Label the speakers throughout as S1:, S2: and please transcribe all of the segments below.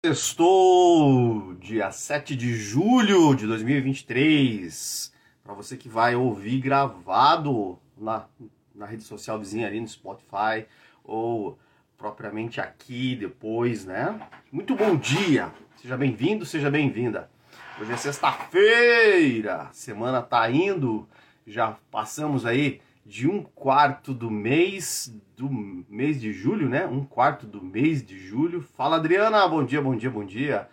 S1: Estou dia 7 de julho de 2023. Para você que vai ouvir gravado na, na rede social vizinha ali no Spotify ou propriamente aqui depois, né? Muito bom dia. Seja bem-vindo, seja bem-vinda. Hoje é sexta-feira. Semana tá indo. Já passamos aí de um quarto do mês do mês de julho, né? Um quarto do mês de julho. Fala Adriana, bom dia, bom dia, bom dia.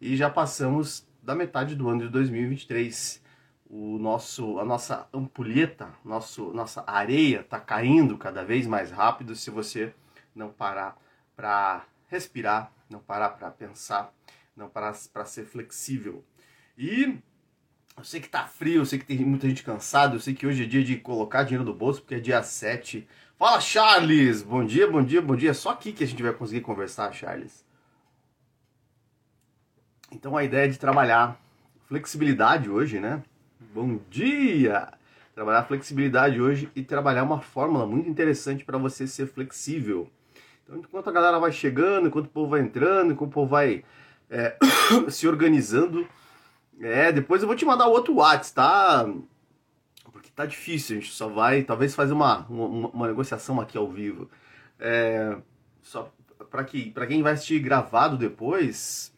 S1: E já passamos da metade do ano de 2023. O nosso, a nossa ampulheta, nosso, nossa areia está caindo cada vez mais rápido se você não parar para respirar, não parar para pensar, não parar para ser flexível. E eu sei que tá frio, eu sei que tem muita gente cansada, eu sei que hoje é dia de colocar dinheiro no bolso, porque é dia 7. Fala, Charles! Bom dia, bom dia, bom dia. Só aqui que a gente vai conseguir conversar, Charles. Então a ideia é de trabalhar flexibilidade hoje, né? Bom dia! Trabalhar flexibilidade hoje e trabalhar uma fórmula muito interessante para você ser flexível. Então, enquanto a galera vai chegando, enquanto o povo vai entrando, enquanto o povo vai é, se organizando, é, depois eu vou te mandar outro WhatsApp, tá? Porque tá difícil, a gente só vai talvez fazer uma, uma, uma negociação aqui ao vivo. É, só para que, pra quem vai assistir gravado depois,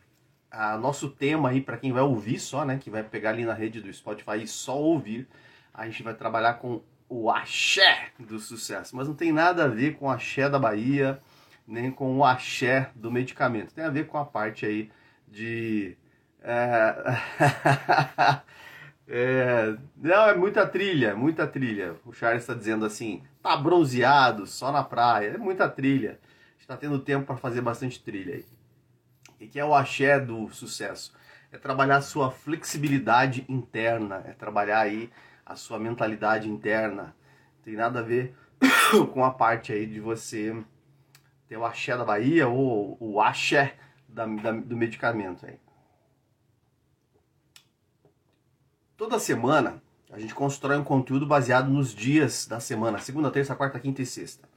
S1: a nosso tema aí, para quem vai ouvir só, né? Que vai pegar ali na rede do Spotify e só ouvir, a gente vai trabalhar com o axé do sucesso. Mas não tem nada a ver com o axé da Bahia, nem com o axé do medicamento. Tem a ver com a parte aí de é... é... Não, é muita trilha, muita trilha. O Charles está dizendo assim, tá bronzeado, só na praia. É muita trilha. Está tendo tempo para fazer bastante trilha aí. O que é o axé do sucesso? É trabalhar a sua flexibilidade interna, é trabalhar aí a sua mentalidade interna. Tem nada a ver com a parte aí de você ter o axé da Bahia ou o axé da, da, do medicamento aí. Toda semana a gente constrói um conteúdo baseado nos dias da semana, segunda, terça, quarta, quinta e sexta.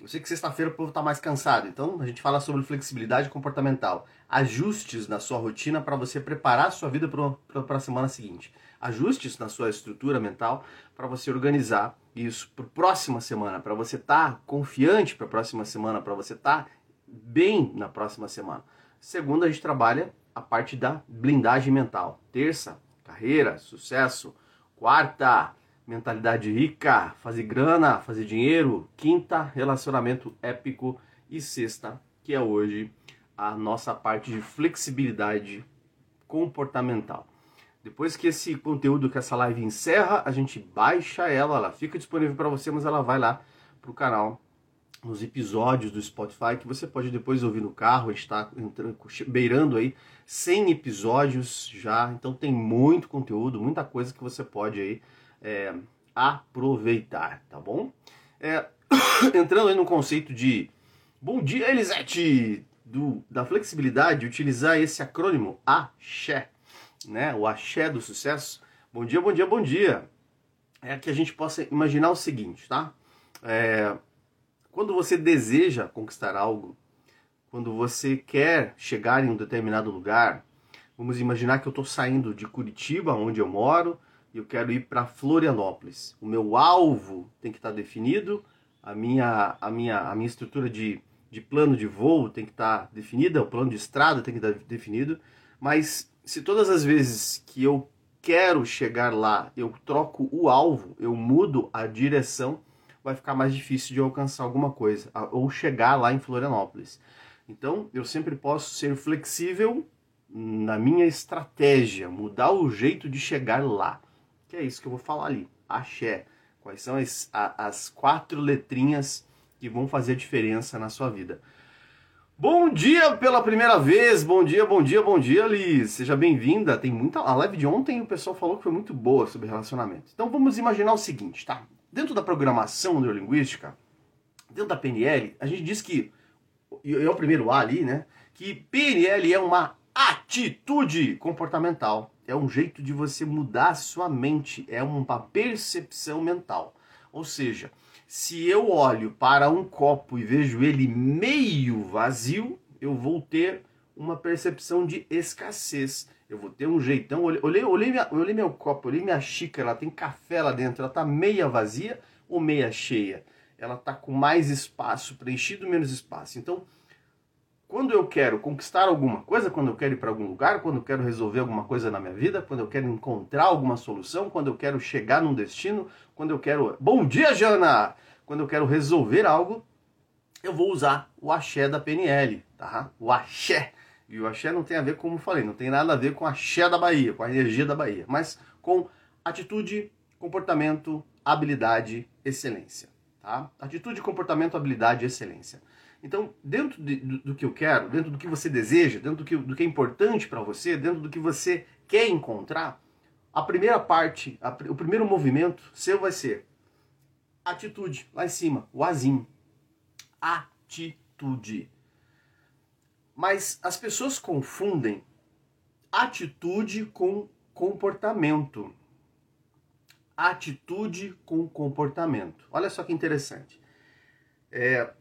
S1: Eu sei que sexta-feira o povo está mais cansado, então a gente fala sobre flexibilidade comportamental, ajustes na sua rotina para você preparar a sua vida para a semana seguinte, ajustes na sua estrutura mental para você organizar isso para a próxima semana, para você estar tá confiante para a próxima semana, para você estar tá bem na próxima semana. Segunda, a gente trabalha a parte da blindagem mental. Terça, carreira, sucesso. Quarta, mentalidade rica, fazer grana, fazer dinheiro. Quinta, relacionamento épico. E sexta, que é hoje a nossa parte de flexibilidade comportamental. Depois que esse conteúdo, que essa live encerra, a gente baixa ela, ela fica disponível para você, mas ela vai lá pro canal nos episódios do Spotify que você pode depois ouvir no carro, está beirando aí 100 episódios já, então tem muito conteúdo, muita coisa que você pode aí é, aproveitar, tá bom? É, entrando aí no conceito de bom dia Elisete do, da flexibilidade, utilizar esse acrônimo AXÉ, né? O AXÉ do sucesso. Bom dia, bom dia, bom dia. É que a gente possa imaginar o seguinte, tá? É, quando você deseja conquistar algo, quando você quer chegar em um determinado lugar, vamos imaginar que eu estou saindo de Curitiba, onde eu moro, e eu quero ir para Florianópolis. O meu alvo tem que estar tá definido, a minha, a minha, a minha estrutura de, de plano de voo tem que estar tá definida, o plano de estrada tem que estar tá definido, mas se todas as vezes que eu quero chegar lá, eu troco o alvo, eu mudo a direção, vai ficar mais difícil de alcançar alguma coisa ou chegar lá em Florianópolis. Então, eu sempre posso ser flexível na minha estratégia, mudar o jeito de chegar lá. Que é isso que eu vou falar ali. Axé. Quais são as, as quatro letrinhas que vão fazer a diferença na sua vida? Bom dia pela primeira vez, bom dia, bom dia, bom dia, Liz. Seja bem-vinda. Tem muita. A live de ontem o pessoal falou que foi muito boa sobre relacionamento. Então vamos imaginar o seguinte, tá? Dentro da programação neurolinguística, dentro da PNL, a gente diz que, é o primeiro A ali, né? Que PNL é uma atitude comportamental. É um jeito de você mudar a sua mente, é uma percepção mental. Ou seja, se eu olho para um copo e vejo ele meio vazio, eu vou ter uma percepção de escassez. Eu vou ter um jeitão. Olhei, olhei, minha, olhei meu copo, olhei minha xícara, ela tem café lá dentro, ela tá meia vazia ou meia cheia? Ela tá com mais espaço, preenchido menos espaço. Então, quando eu quero conquistar alguma coisa, quando eu quero ir para algum lugar, quando eu quero resolver alguma coisa na minha vida, quando eu quero encontrar alguma solução, quando eu quero chegar num destino, quando eu quero. Bom dia, Jana! Quando eu quero resolver algo, eu vou usar o axé da PNL, tá? O axé. E o axé não tem a ver, como falei, não tem nada a ver com a axé da Bahia, com a energia da Bahia, mas com atitude, comportamento, habilidade, excelência, tá? Atitude, comportamento, habilidade, excelência. Então, dentro de, do, do, que eu quero, dentro do que você deseja, dentro do que, do que é importante para você, dentro do que você quer encontrar, a primeira parte, a, o primeiro movimento seu vai ser atitude, lá em cima, o azinho. Atitude. Mas as pessoas confundem atitude com comportamento. Atitude com comportamento. Olha só que interessante. É,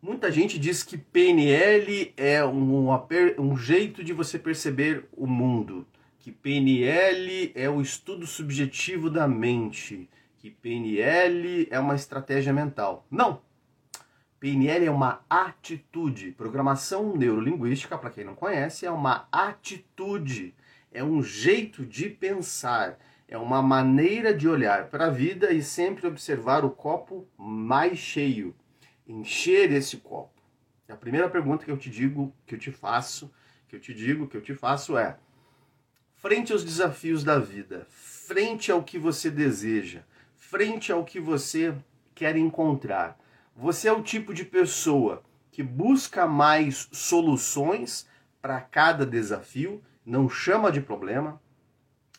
S1: Muita gente diz que PNL é um, um jeito de você perceber o mundo, que PNL é o estudo subjetivo da mente, que PNL é uma estratégia mental. Não! PNL é uma atitude. Programação neurolinguística, para quem não conhece, é uma atitude, é um jeito de pensar, é uma maneira de olhar para a vida e sempre observar o copo mais cheio encher esse copo? A primeira pergunta que eu te digo, que eu te faço, que eu te digo, que eu te faço é: frente aos desafios da vida, frente ao que você deseja, frente ao que você quer encontrar, você é o tipo de pessoa que busca mais soluções para cada desafio, não chama de problema,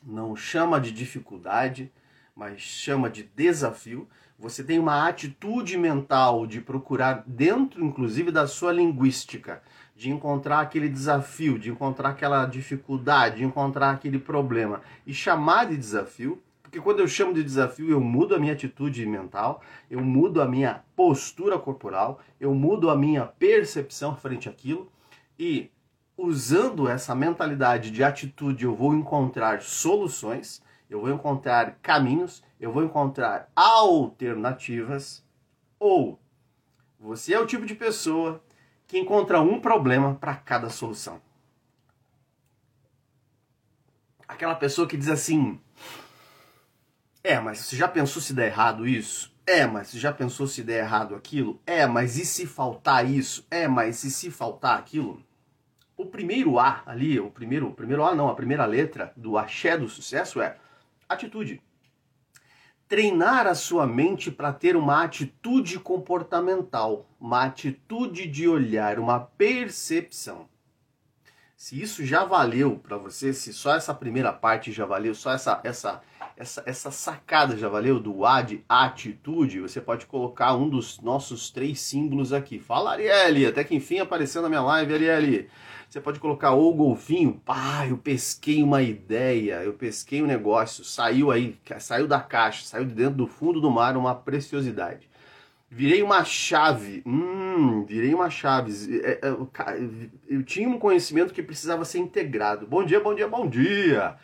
S1: não chama de dificuldade, mas chama de desafio. Você tem uma atitude mental de procurar dentro, inclusive, da sua linguística, de encontrar aquele desafio, de encontrar aquela dificuldade, de encontrar aquele problema e chamar de desafio, porque quando eu chamo de desafio, eu mudo a minha atitude mental, eu mudo a minha postura corporal, eu mudo a minha percepção frente àquilo e usando essa mentalidade de atitude, eu vou encontrar soluções eu vou encontrar caminhos, eu vou encontrar alternativas, ou você é o tipo de pessoa que encontra um problema para cada solução. Aquela pessoa que diz assim: É, mas você já pensou se der errado isso? É, mas você já pensou se der errado aquilo? É, mas e se faltar isso? É, mas e se faltar aquilo? O primeiro A ali, o primeiro, o primeiro A não, a primeira letra do axé do sucesso é Atitude. Treinar a sua mente para ter uma atitude comportamental, uma atitude de olhar, uma percepção. Se isso já valeu para você, se só essa primeira parte já valeu, só essa essa essa, essa sacada já valeu do A de atitude, você pode colocar um dos nossos três símbolos aqui. Fala, Arielle, até que enfim apareceu na minha live, Arielle. Você pode colocar o golfinho, pá, eu pesquei uma ideia, eu pesquei um negócio, saiu aí, saiu da caixa, saiu de dentro do fundo do mar uma preciosidade. Virei uma chave, hum, virei uma chave. É, é, eu tinha um conhecimento que precisava ser integrado. Bom dia, bom dia, bom dia.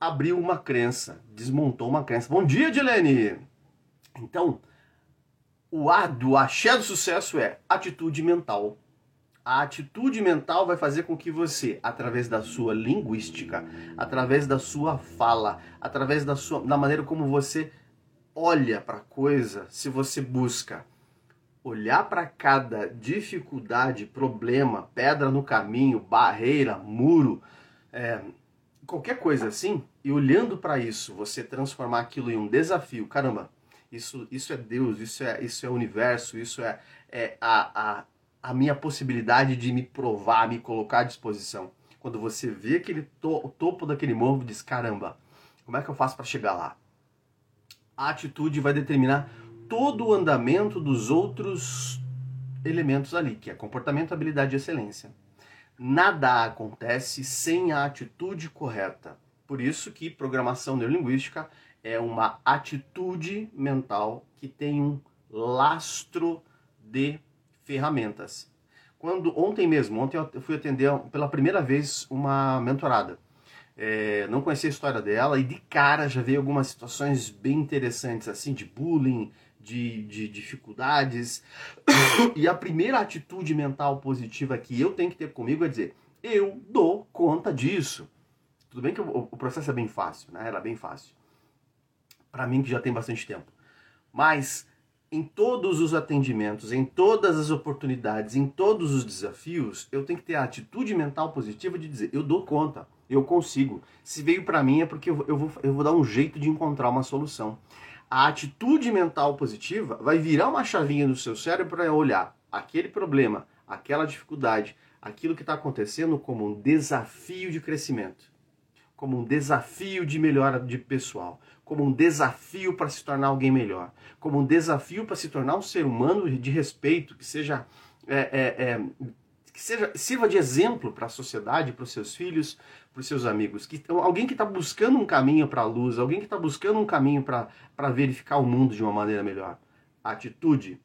S1: Abriu uma crença, desmontou uma crença. Bom dia, Dilene. Então, o A do axé do sucesso é atitude mental a atitude mental vai fazer com que você, através da sua linguística, através da sua fala, através da, sua, da maneira como você olha para a coisa, se você busca olhar para cada dificuldade, problema, pedra no caminho, barreira, muro, é, qualquer coisa assim, e olhando para isso, você transformar aquilo em um desafio, caramba, isso, isso é Deus, isso é, isso é universo, isso é, é a, a a minha possibilidade de me provar, me colocar à disposição. Quando você vê aquele to o topo daquele morro, diz: caramba, como é que eu faço para chegar lá? A atitude vai determinar todo o andamento dos outros elementos ali, que é comportamento, habilidade e excelência. Nada acontece sem a atitude correta. Por isso que programação neurolinguística é uma atitude mental que tem um lastro de ferramentas. quando ontem mesmo, ontem eu fui atender pela primeira vez uma mentorada. É, não conhecia a história dela e de cara já veio algumas situações bem interessantes, assim, de bullying, de, de dificuldades. e a primeira atitude mental positiva que eu tenho que ter comigo é dizer: eu dou conta disso. Tudo bem que o, o processo é bem fácil, né? Era bem fácil. Para mim que já tem bastante tempo. Mas em todos os atendimentos, em todas as oportunidades, em todos os desafios, eu tenho que ter a atitude mental positiva de dizer: eu dou conta, eu consigo. Se veio para mim é porque eu vou, eu vou dar um jeito de encontrar uma solução. A atitude mental positiva vai virar uma chavinha no seu cérebro para olhar aquele problema, aquela dificuldade, aquilo que está acontecendo como um desafio de crescimento, como um desafio de melhora de pessoal, como um desafio para se tornar alguém melhor, como um desafio para se tornar um ser humano de respeito, que seja, é, é, é, que seja sirva de exemplo para a sociedade, para os seus filhos, para os seus amigos. Que, alguém que está buscando um caminho para a luz, alguém que está buscando um caminho para verificar o mundo de uma maneira melhor. A atitude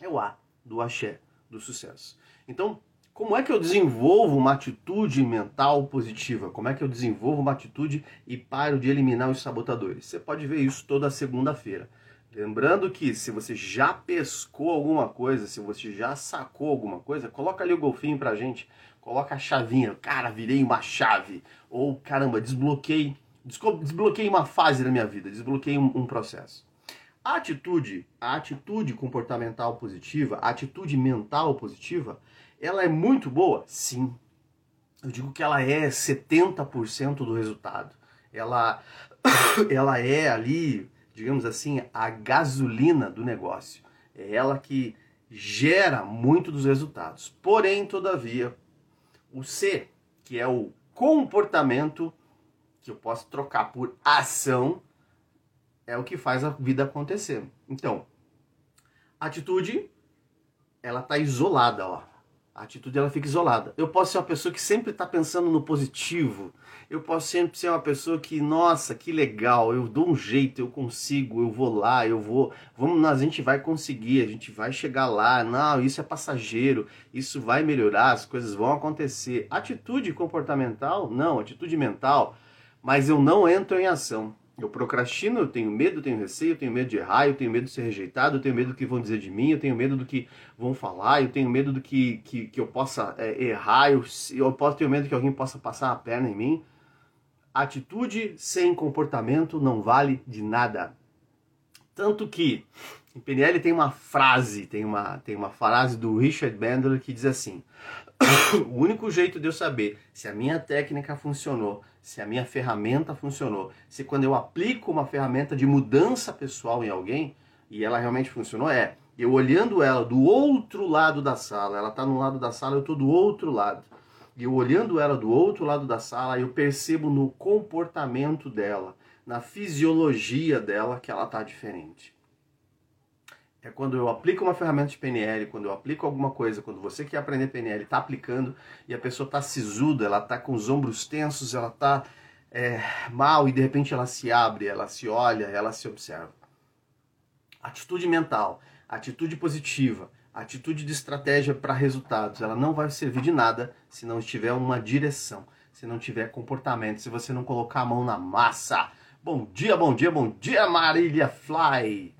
S1: é o A do axé, do sucesso. Então, como é que eu desenvolvo uma atitude mental positiva? Como é que eu desenvolvo uma atitude e paro de eliminar os sabotadores? Você pode ver isso toda segunda-feira. Lembrando que se você já pescou alguma coisa, se você já sacou alguma coisa, coloca ali o golfinho pra gente, coloca a chavinha, cara, virei uma chave, ou caramba, desbloqueei, desbloqueei uma fase da minha vida, desbloqueei um, um processo. A atitude, a atitude comportamental positiva, a atitude mental positiva, ela é muito boa? Sim. Eu digo que ela é 70% do resultado. Ela, ela é ali, digamos assim, a gasolina do negócio. É ela que gera muito dos resultados. Porém, todavia, o C, que é o comportamento, que eu posso trocar por ação, é o que faz a vida acontecer. Então, atitude, ela tá isolada, ó a atitude ela fica isolada. Eu posso ser uma pessoa que sempre está pensando no positivo. Eu posso sempre ser uma pessoa que, nossa, que legal, eu dou um jeito, eu consigo, eu vou lá, eu vou, vamos, a gente vai conseguir, a gente vai chegar lá. Não, isso é passageiro, isso vai melhorar, as coisas vão acontecer. Atitude comportamental? Não, atitude mental, mas eu não entro em ação. Eu procrastino, eu tenho medo, eu tenho receio, eu tenho medo de errar, eu tenho medo de ser rejeitado, eu tenho medo do que vão dizer de mim, eu tenho medo do que vão falar, eu tenho medo do que, que, que eu possa é, errar, eu, eu posso ter medo que alguém possa passar a perna em mim. Atitude sem comportamento não vale de nada. Tanto que em PNL tem uma frase, tem uma, tem uma frase do Richard Bandler que diz assim: o único jeito de eu saber se a minha técnica funcionou, se a minha ferramenta funcionou, se quando eu aplico uma ferramenta de mudança pessoal em alguém e ela realmente funcionou, é eu olhando ela do outro lado da sala, ela está no lado da sala, eu estou do outro lado. E eu olhando ela do outro lado da sala, eu percebo no comportamento dela, na fisiologia dela que ela está diferente é quando eu aplico uma ferramenta de PNL, quando eu aplico alguma coisa, quando você quer aprender PNL, está aplicando e a pessoa está sisuda, ela está com os ombros tensos, ela está é, mal e de repente ela se abre, ela se olha, ela se observa. Atitude mental, atitude positiva, atitude de estratégia para resultados, ela não vai servir de nada se não tiver uma direção, se não tiver comportamento, se você não colocar a mão na massa. Bom dia, bom dia, bom dia, Marília Fly!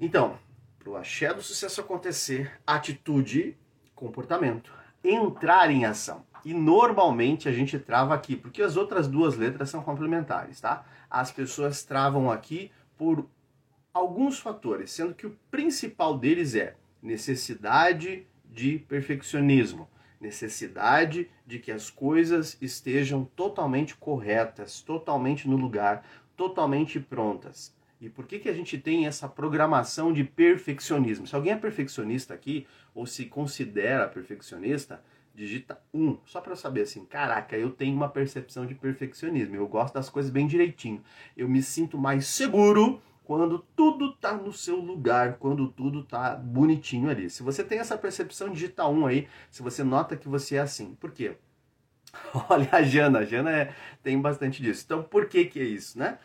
S1: Então, para o axé do sucesso acontecer, atitude, comportamento, entrar em ação. E normalmente a gente trava aqui, porque as outras duas letras são complementares, tá? As pessoas travam aqui por alguns fatores, sendo que o principal deles é necessidade de perfeccionismo, necessidade de que as coisas estejam totalmente corretas, totalmente no lugar, totalmente prontas. E por que, que a gente tem essa programação de perfeccionismo? Se alguém é perfeccionista aqui, ou se considera perfeccionista, digita 1, um, só para saber assim, caraca, eu tenho uma percepção de perfeccionismo, eu gosto das coisas bem direitinho. Eu me sinto mais seguro quando tudo tá no seu lugar, quando tudo tá bonitinho ali. Se você tem essa percepção, digita 1 um aí, se você nota que você é assim. Por quê? Olha a Jana, a Jana é, tem bastante disso. Então, por que que é isso, né?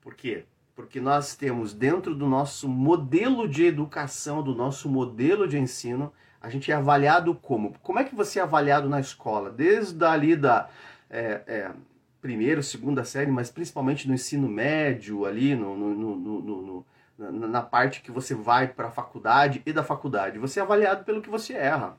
S1: Por quê? Porque nós temos dentro do nosso modelo de educação, do nosso modelo de ensino, A gente é avaliado como? Como é que você é avaliado na escola? Desde ali da é, é, primeira, segunda série, mas principalmente no ensino médio, ali no, no, no, no na parte que você vai para a faculdade e da faculdade. Você é avaliado pelo que você erra.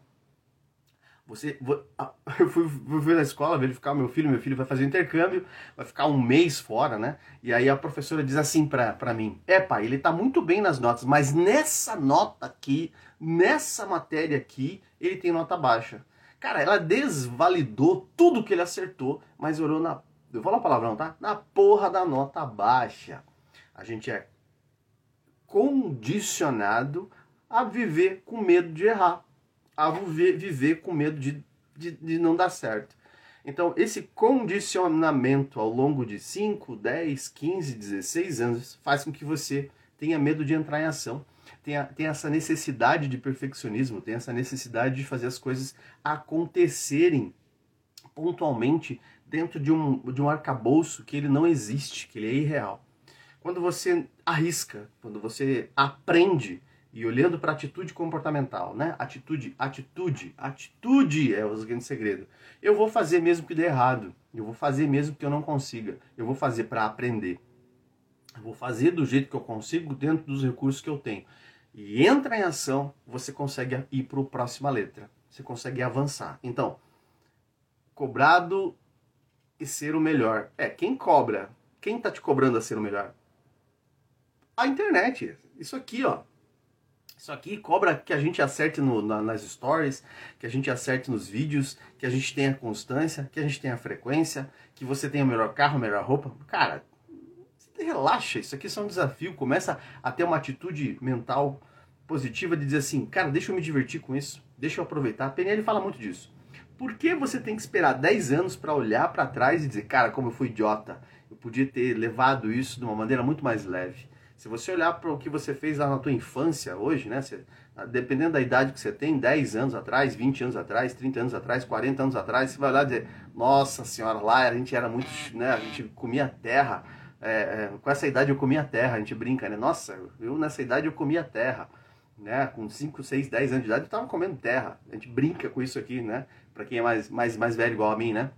S1: Você, eu fui, fui na escola verificar meu filho, meu filho vai fazer intercâmbio, vai ficar um mês fora, né? E aí a professora diz assim pra mim: É, pai, ele tá muito bem nas notas, mas nessa nota aqui, nessa matéria aqui, ele tem nota baixa. Cara, ela desvalidou tudo que ele acertou, mas olhou na. Eu vou falar palavrão, tá? Na porra da nota baixa. A gente é condicionado a viver com medo de errar a viver, com medo de, de, de não dar certo. Então, esse condicionamento ao longo de 5, 10, 15, 16 anos faz com que você tenha medo de entrar em ação, tenha, tenha essa necessidade de perfeccionismo, tenha essa necessidade de fazer as coisas acontecerem pontualmente dentro de um, de um arcabouço que ele não existe, que ele é irreal. Quando você arrisca, quando você aprende e olhando para atitude comportamental, né? Atitude, atitude, atitude é o grande segredo. Eu vou fazer mesmo que dê errado. Eu vou fazer mesmo que eu não consiga. Eu vou fazer para aprender. Eu vou fazer do jeito que eu consigo dentro dos recursos que eu tenho. E entra em ação, você consegue ir para a próxima letra. Você consegue avançar. Então, cobrado e ser o melhor. É, quem cobra? Quem está te cobrando a ser o melhor? A internet. Isso aqui, ó. Isso aqui cobra que a gente acerte no, na, nas stories, que a gente acerte nos vídeos, que a gente tenha constância, que a gente tenha frequência, que você tenha o melhor carro, a melhor roupa. Cara, relaxa, isso aqui é um desafio. Começa a ter uma atitude mental positiva de dizer assim, cara, deixa eu me divertir com isso, deixa eu aproveitar. A PNL fala muito disso. Por que você tem que esperar 10 anos para olhar para trás e dizer, cara, como eu fui idiota, eu podia ter levado isso de uma maneira muito mais leve? Se você olhar para o que você fez lá na tua infância hoje, né? Você, dependendo da idade que você tem, 10 anos atrás, 20 anos atrás, 30 anos atrás, 40 anos atrás, você vai olhar e dizer, nossa senhora, lá a gente era muito, né? A gente comia terra. É, é, com essa idade eu comia terra, a gente brinca, né? Nossa, eu nessa idade eu comia terra. Né? Com 5, 6, 10 anos de idade eu estava comendo terra. A gente brinca com isso aqui, né? Para quem é mais, mais, mais velho igual a mim, né?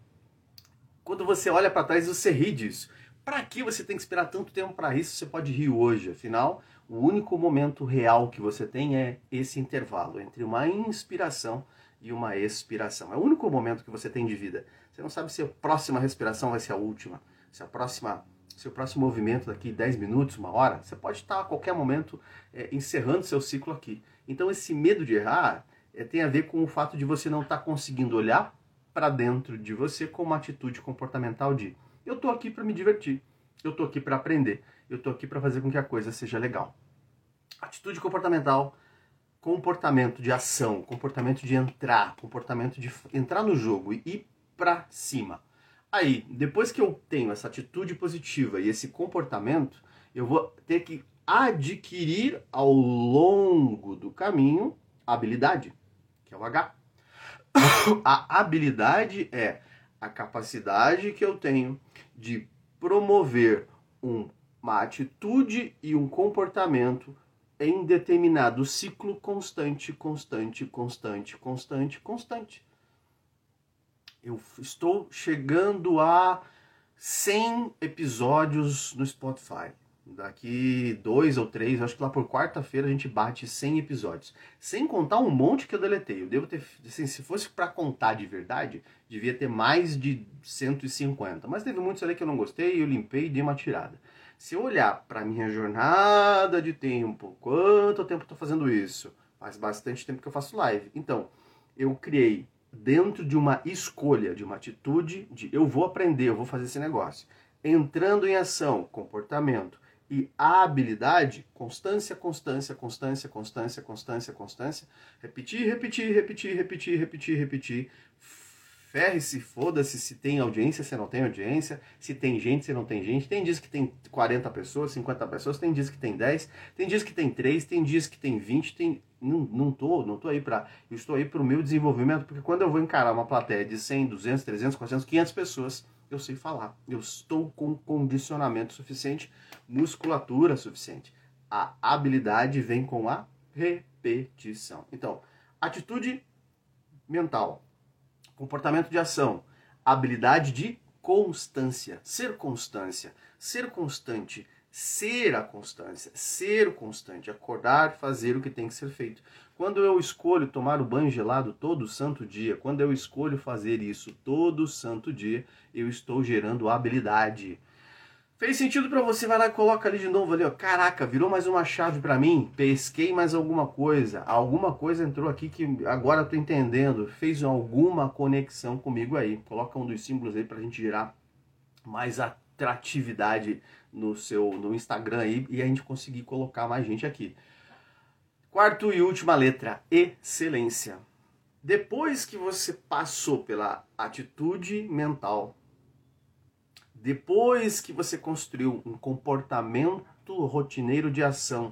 S1: Quando você olha para trás, você ri disso. Para que você tem que esperar tanto tempo para isso? Você pode rir hoje, afinal, o único momento real que você tem é esse intervalo entre uma inspiração e uma expiração. É o único momento que você tem de vida. Você não sabe se a próxima respiração vai ser a última, se a próxima, se o próximo movimento daqui 10 minutos, uma hora, você pode estar a qualquer momento é, encerrando seu ciclo aqui. Então esse medo de errar é, tem a ver com o fato de você não estar conseguindo olhar para dentro de você com uma atitude comportamental de eu tô aqui para me divertir. Eu tô aqui para aprender. Eu tô aqui para fazer com que a coisa seja legal. Atitude comportamental, comportamento de ação, comportamento de entrar, comportamento de entrar no jogo e ir para cima. Aí, depois que eu tenho essa atitude positiva e esse comportamento, eu vou ter que adquirir ao longo do caminho a habilidade, que é o H. A habilidade é a capacidade que eu tenho de promover um, uma atitude e um comportamento em determinado ciclo constante, constante, constante, constante, constante. Eu estou chegando a 100 episódios no Spotify. Daqui dois ou três, acho que lá por quarta-feira a gente bate 100 episódios. Sem contar um monte que eu deletei. Eu devo ter, assim, se fosse para contar de verdade, devia ter mais de 150. Mas teve muitos ali que eu não gostei, eu limpei e dei uma tirada. Se eu olhar para minha jornada de tempo, quanto tempo estou fazendo isso? Faz bastante tempo que eu faço live. Então, eu criei dentro de uma escolha, de uma atitude de eu vou aprender, eu vou fazer esse negócio. Entrando em ação, comportamento, e habilidade, constância, constância, constância, constância, constância, constância, repetir, repetir, repetir, repetir, repetir, repetir. Ferre-se, foda-se se tem audiência, se não tem audiência, se tem gente, se não tem gente. Tem dias que tem 40 pessoas, 50 pessoas, tem dias que tem 10, tem dias que tem 3, tem dias que tem 20, tem não, não tô, não tô aí para, eu estou aí para o meu desenvolvimento, porque quando eu vou encarar uma plateia de 100, 200, 300, 400, 500 pessoas, eu sei falar. Eu estou com condicionamento suficiente, musculatura suficiente. A habilidade vem com a repetição. Então, Atitude mental, comportamento de ação, habilidade de constância, ser constância, ser constante, ser a constância, ser constante, acordar, fazer o que tem que ser feito. Quando eu escolho tomar o banho gelado todo santo dia, quando eu escolho fazer isso todo santo dia, eu estou gerando habilidade. Fez sentido para você? Vai lá e coloca ali de novo ali, ó. Caraca, virou mais uma chave para mim. Pesquei mais alguma coisa. Alguma coisa entrou aqui que agora eu tô entendendo. Fez alguma conexão comigo aí. Coloca um dos símbolos aí pra gente gerar mais atratividade no seu no Instagram aí e a gente conseguir colocar mais gente aqui. Quarto e última letra, excelência. Depois que você passou pela atitude mental, depois que você construiu um comportamento rotineiro de ação,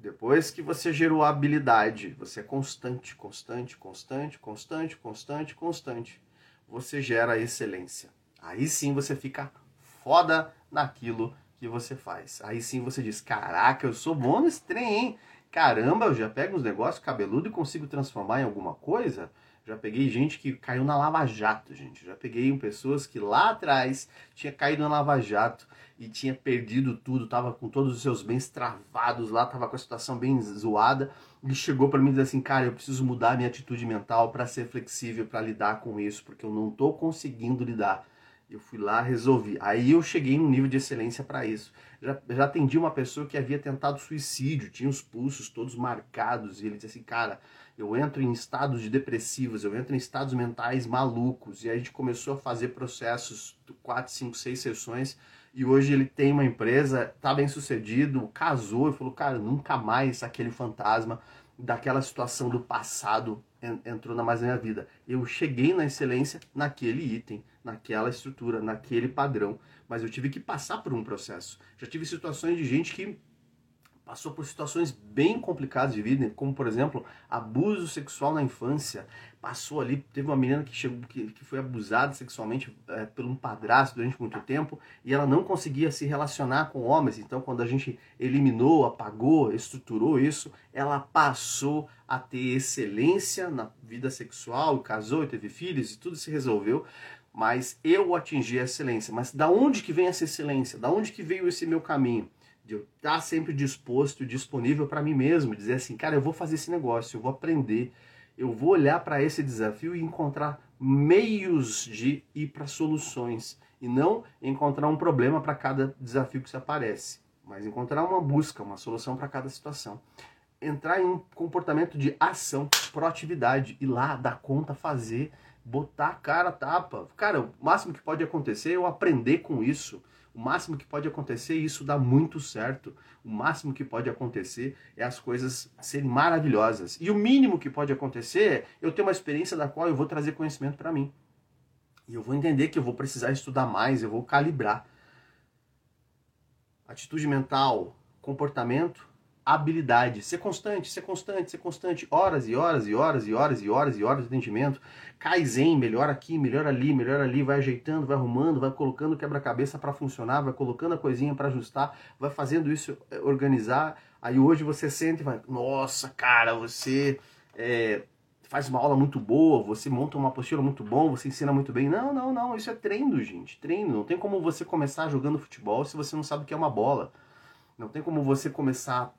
S1: depois que você gerou habilidade, você é constante, constante, constante, constante, constante, constante, você gera excelência. Aí sim você fica foda naquilo que você faz. Aí sim você diz: Caraca, eu sou bom nesse trem, hein? Caramba, eu já pego uns negócios cabeludo e consigo transformar em alguma coisa. Já peguei gente que caiu na Lava Jato, gente. Já peguei pessoas que lá atrás tinha caído na Lava Jato e tinha perdido tudo, tava com todos os seus bens travados lá, tava com a situação bem zoada. E chegou para mim e disse assim: "Cara, eu preciso mudar minha atitude mental para ser flexível para lidar com isso, porque eu não tô conseguindo lidar". Eu fui lá, resolvi. Aí eu cheguei num nível de excelência para isso. Já, já atendi uma pessoa que havia tentado suicídio, tinha os pulsos todos marcados, e ele disse assim: Cara, eu entro em estados de depressivos, eu entro em estados mentais malucos. E aí a gente começou a fazer processos, quatro, cinco, seis sessões, e hoje ele tem uma empresa, tá bem sucedido, casou, e falou: Cara, nunca mais aquele fantasma daquela situação do passado entrou na mais minha vida. Eu cheguei na excelência naquele item, naquela estrutura, naquele padrão, mas eu tive que passar por um processo. Já tive situações de gente que passou por situações bem complicadas de vida, como por exemplo, abuso sexual na infância. Passou ali, teve uma menina que chegou que, que foi abusada sexualmente é, por um padrasto durante muito tempo e ela não conseguia se relacionar com homens. Então, quando a gente eliminou, apagou, estruturou isso, ela passou a ter excelência na vida sexual, casou, teve filhos e tudo se resolveu mas eu atingi a excelência. Mas da onde que vem essa excelência? Da onde que veio esse meu caminho? De eu estar tá sempre disposto, disponível para mim mesmo, dizer assim, cara, eu vou fazer esse negócio, eu vou aprender, eu vou olhar para esse desafio e encontrar meios de ir para soluções e não encontrar um problema para cada desafio que se aparece, mas encontrar uma busca, uma solução para cada situação. Entrar em um comportamento de ação, proatividade, ir lá, dar conta, fazer, botar a cara a tapa. Cara, o máximo que pode acontecer é eu aprender com isso o máximo que pode acontecer, e isso dá muito certo, o máximo que pode acontecer é as coisas serem maravilhosas. E o mínimo que pode acontecer é eu ter uma experiência da qual eu vou trazer conhecimento para mim. E eu vou entender que eu vou precisar estudar mais, eu vou calibrar. Atitude mental, comportamento, habilidade. Ser constante, ser constante, ser constante. Horas e horas e horas e horas e horas e horas de atendimento. Kaizen, melhor aqui, melhor ali, melhor ali. Vai ajeitando, vai arrumando, vai colocando quebra-cabeça para funcionar, vai colocando a coisinha para ajustar, vai fazendo isso eh, organizar. Aí hoje você sente e vai, nossa, cara, você é, faz uma aula muito boa, você monta uma postura muito bom, você ensina muito bem. Não, não, não, isso é treino, gente. Treino. Não tem como você começar jogando futebol se você não sabe o que é uma bola. Não tem como você começar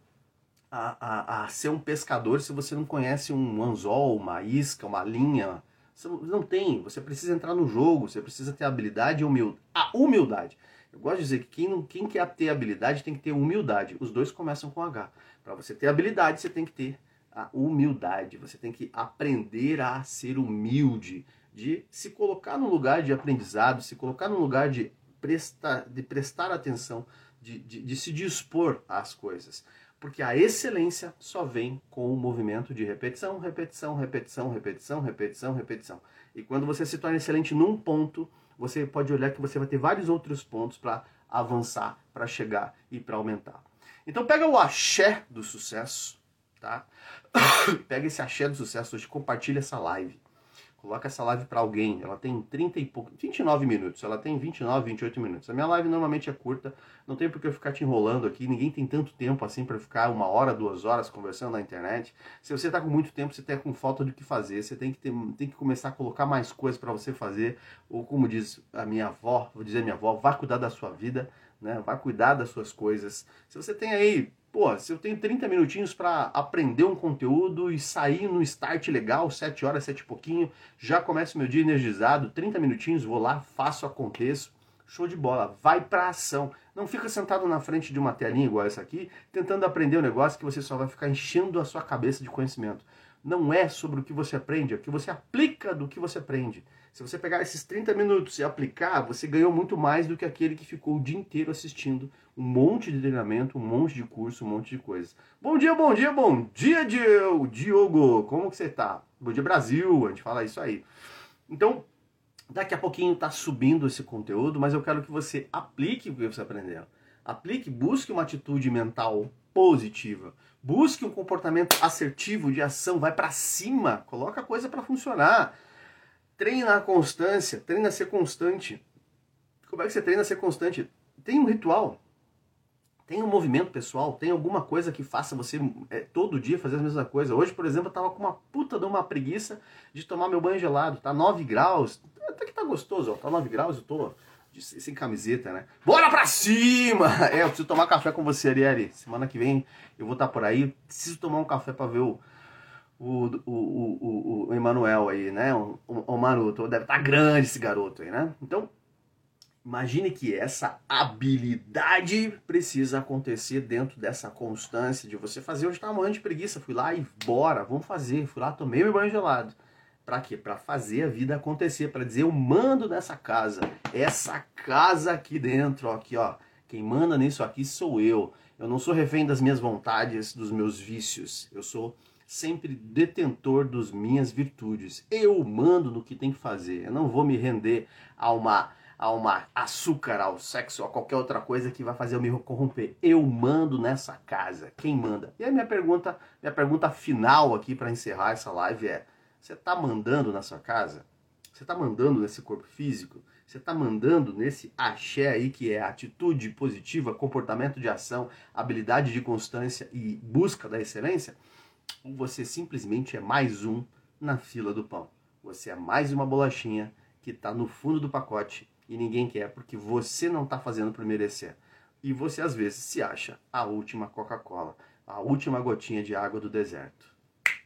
S1: a, a, a ser um pescador se você não conhece um anzol, uma isca, uma linha. Você não tem. Você precisa entrar no jogo, você precisa ter habilidade e humildade. A humildade. Eu gosto de dizer que quem, quem quer ter habilidade tem que ter humildade. Os dois começam com H. Para você ter habilidade, você tem que ter a humildade. Você tem que aprender a ser humilde, de se colocar no lugar de aprendizado, se colocar no lugar de prestar, de prestar atenção, de, de, de se dispor às coisas. Porque a excelência só vem com o movimento de repetição, repetição, repetição, repetição, repetição, repetição. E quando você se torna excelente num ponto, você pode olhar que você vai ter vários outros pontos para avançar, para chegar e para aumentar. Então pega o axé do sucesso, tá? pega esse axé do sucesso hoje, compartilha essa live. Coloca essa live para alguém. Ela tem 30 e pouco, 29 minutos. Ela tem 29, 28 minutos. A minha live normalmente é curta. Não tem por que eu ficar te enrolando aqui. Ninguém tem tanto tempo assim para ficar uma hora, duas horas conversando na internet. Se você tá com muito tempo, você tá com falta do que fazer. Você tem que, ter, tem que começar a colocar mais coisas para você fazer. Ou como diz a minha avó, vou dizer minha avó, vá cuidar da sua vida. Né? Vai cuidar das suas coisas. Se você tem aí Pô, se eu tenho 30 minutinhos para aprender um conteúdo e sair no start legal, 7 horas, 7 e pouquinho, já começo meu dia energizado, 30 minutinhos, vou lá, faço, aconteço, show de bola, vai pra ação. Não fica sentado na frente de uma telinha igual essa aqui, tentando aprender um negócio que você só vai ficar enchendo a sua cabeça de conhecimento. Não é sobre o que você aprende, é o que você aplica do que você aprende. Se você pegar esses 30 minutos e aplicar, você ganhou muito mais do que aquele que ficou o dia inteiro assistindo um monte de treinamento, um monte de curso, um monte de coisas. Bom dia, bom dia, bom dia, Diogo! Como que você tá? Bom dia, Brasil! A gente fala isso aí. Então, daqui a pouquinho tá subindo esse conteúdo, mas eu quero que você aplique o que você aprendeu. Aplique, busque uma atitude mental positiva. Busque um comportamento assertivo de ação, vai para cima, coloca a coisa para funcionar. Treina a constância, treina a ser constante. Como é que você treina a ser constante? Tem um ritual, tem um movimento pessoal, tem alguma coisa que faça você é, todo dia fazer a mesma coisa. Hoje, por exemplo, eu tava com uma puta de uma preguiça de tomar meu banho gelado. Tá 9 graus, até que tá gostoso, ó. Tá 9 graus, eu tô de, sem camiseta, né? Bora pra cima! É, eu preciso tomar café com você, Arieli. Semana que vem eu vou estar tá por aí. Preciso tomar um café para ver o, o, o, o, o, Emanuel aí, né? O, o, o Maroto. Deve estar tá grande esse garoto aí, né? Então, imagine que essa habilidade precisa acontecer dentro dessa constância de você fazer. Hoje estava morrendo de preguiça, fui lá e bora, vamos fazer. Fui lá, tomei meu banho gelado. Para quê? Para fazer a vida acontecer, para dizer eu mando nessa casa. Essa casa aqui dentro, ó, aqui, ó. Quem manda nisso aqui sou eu. Eu não sou refém das minhas vontades, dos meus vícios. Eu sou sempre detentor das minhas virtudes. Eu mando no que tem que fazer. Eu não vou me render a uma a uma açúcar, ao sexo, a qualquer outra coisa que vai fazer eu me corromper. Eu mando nessa casa. Quem manda? E a minha pergunta, minha pergunta final aqui para encerrar essa live é: você está mandando na sua casa? Você está mandando nesse corpo físico? Você está mandando nesse axé aí que é atitude positiva, comportamento de ação, habilidade de constância e busca da excelência? Ou você simplesmente é mais um na fila do pão. Você é mais uma bolachinha que está no fundo do pacote e ninguém quer porque você não está fazendo por merecer. E você às vezes se acha a última Coca-Cola, a última gotinha de água do deserto.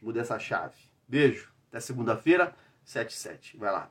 S1: Muda essa chave. Beijo. Até segunda-feira, 7 7. Vai lá.